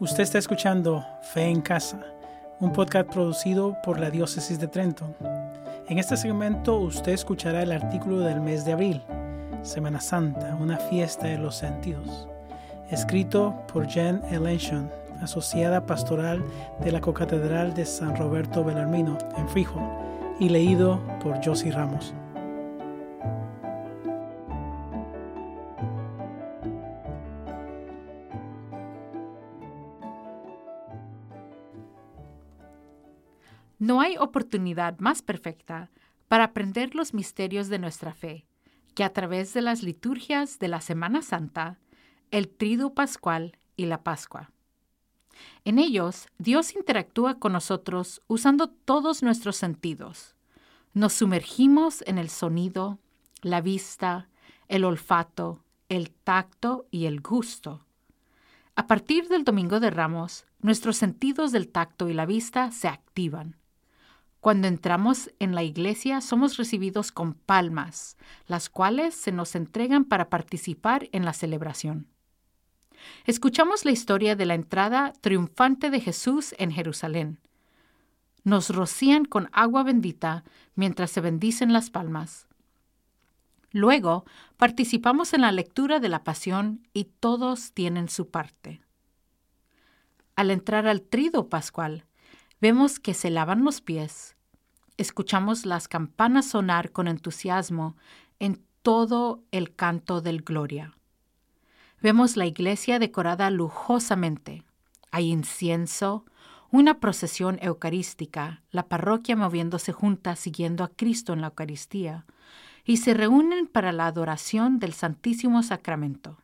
Usted está escuchando Fe en Casa, un podcast producido por la Diócesis de Trenton. En este segmento usted escuchará el artículo del mes de abril, Semana Santa, una fiesta de los sentidos, escrito por Jen Elenshon, asociada pastoral de la Cocatedral de San Roberto Belarmino en Frijol, y leído por Josie Ramos. No hay oportunidad más perfecta para aprender los misterios de nuestra fe que a través de las liturgias de la Semana Santa, el Triduo Pascual y la Pascua. En ellos, Dios interactúa con nosotros usando todos nuestros sentidos. Nos sumergimos en el sonido, la vista, el olfato, el tacto y el gusto. A partir del Domingo de Ramos, nuestros sentidos del tacto y la vista se activan. Cuando entramos en la iglesia somos recibidos con palmas, las cuales se nos entregan para participar en la celebración. Escuchamos la historia de la entrada triunfante de Jesús en Jerusalén. Nos rocían con agua bendita mientras se bendicen las palmas. Luego participamos en la lectura de la pasión y todos tienen su parte. Al entrar al trido pascual, Vemos que se lavan los pies. Escuchamos las campanas sonar con entusiasmo en todo el canto del Gloria. Vemos la iglesia decorada lujosamente. Hay incienso, una procesión eucarística, la parroquia moviéndose junta siguiendo a Cristo en la Eucaristía, y se reúnen para la adoración del Santísimo Sacramento.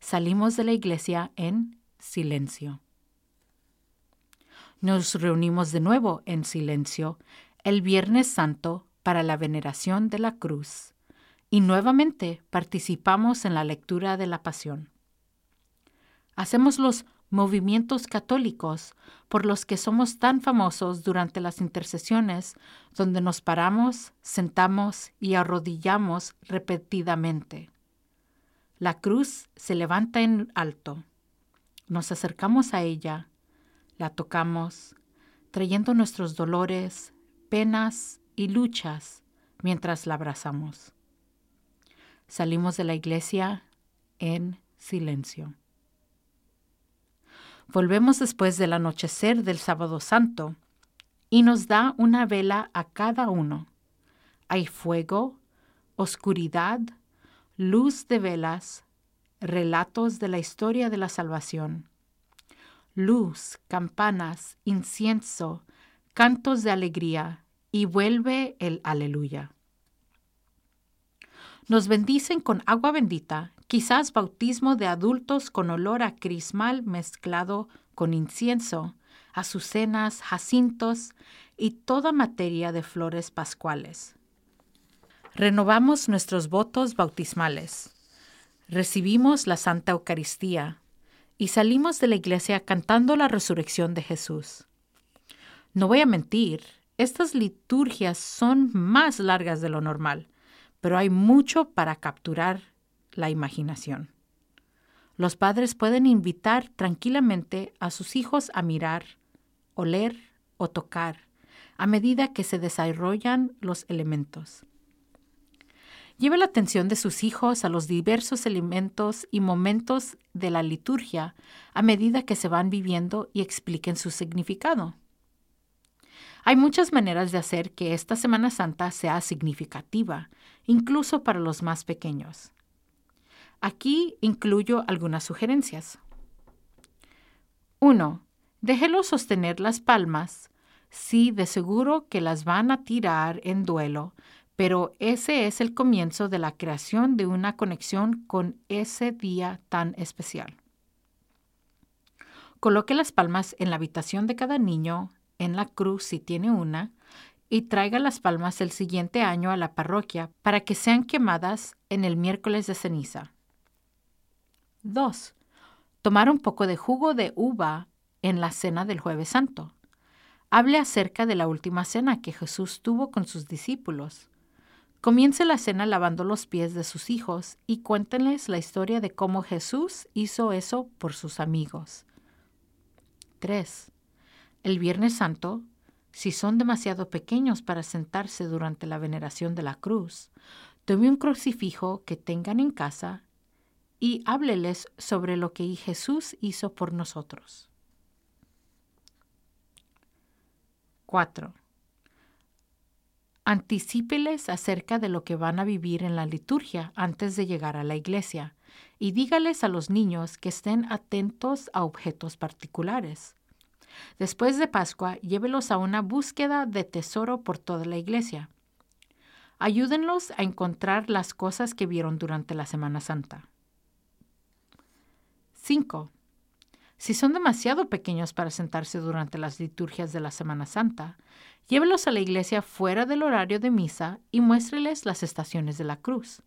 Salimos de la iglesia en silencio. Nos reunimos de nuevo en silencio el Viernes Santo para la veneración de la cruz y nuevamente participamos en la lectura de la Pasión. Hacemos los movimientos católicos por los que somos tan famosos durante las intercesiones, donde nos paramos, sentamos y arrodillamos repetidamente. La cruz se levanta en alto. Nos acercamos a ella la tocamos, trayendo nuestros dolores, penas y luchas mientras la abrazamos. Salimos de la iglesia en silencio. Volvemos después del anochecer del sábado santo y nos da una vela a cada uno. Hay fuego, oscuridad, luz de velas, relatos de la historia de la salvación luz, campanas, incienso, cantos de alegría, y vuelve el aleluya. Nos bendicen con agua bendita, quizás bautismo de adultos con olor a crismal mezclado con incienso, azucenas, jacintos y toda materia de flores pascuales. Renovamos nuestros votos bautismales. Recibimos la Santa Eucaristía, y salimos de la iglesia cantando la resurrección de Jesús. No voy a mentir, estas liturgias son más largas de lo normal, pero hay mucho para capturar la imaginación. Los padres pueden invitar tranquilamente a sus hijos a mirar, oler o tocar a medida que se desarrollan los elementos. Lleve la atención de sus hijos a los diversos elementos y momentos de la liturgia a medida que se van viviendo y expliquen su significado. Hay muchas maneras de hacer que esta Semana Santa sea significativa, incluso para los más pequeños. Aquí incluyo algunas sugerencias. 1. Déjelo sostener las palmas. Sí, de seguro que las van a tirar en duelo, pero ese es el comienzo de la creación de una conexión con ese día tan especial. Coloque las palmas en la habitación de cada niño, en la cruz si tiene una, y traiga las palmas el siguiente año a la parroquia para que sean quemadas en el miércoles de ceniza. 2. Tomar un poco de jugo de uva en la cena del jueves santo. Hable acerca de la última cena que Jesús tuvo con sus discípulos. Comience la cena lavando los pies de sus hijos y cuéntenles la historia de cómo Jesús hizo eso por sus amigos. 3. El Viernes Santo, si son demasiado pequeños para sentarse durante la veneración de la cruz, tome un crucifijo que tengan en casa y hábleles sobre lo que Jesús hizo por nosotros. 4. Anticípeles acerca de lo que van a vivir en la liturgia antes de llegar a la iglesia y dígales a los niños que estén atentos a objetos particulares. Después de Pascua, llévelos a una búsqueda de tesoro por toda la iglesia. Ayúdenlos a encontrar las cosas que vieron durante la Semana Santa. 5. Si son demasiado pequeños para sentarse durante las liturgias de la Semana Santa, llévelos a la iglesia fuera del horario de misa y muéstreles las estaciones de la cruz,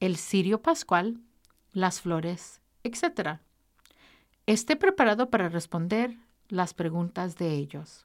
el cirio pascual, las flores, etc. Esté preparado para responder las preguntas de ellos.